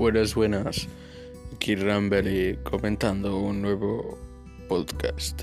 Buenas, buenas. Aquí Rambere eh, comentando un nuevo podcast.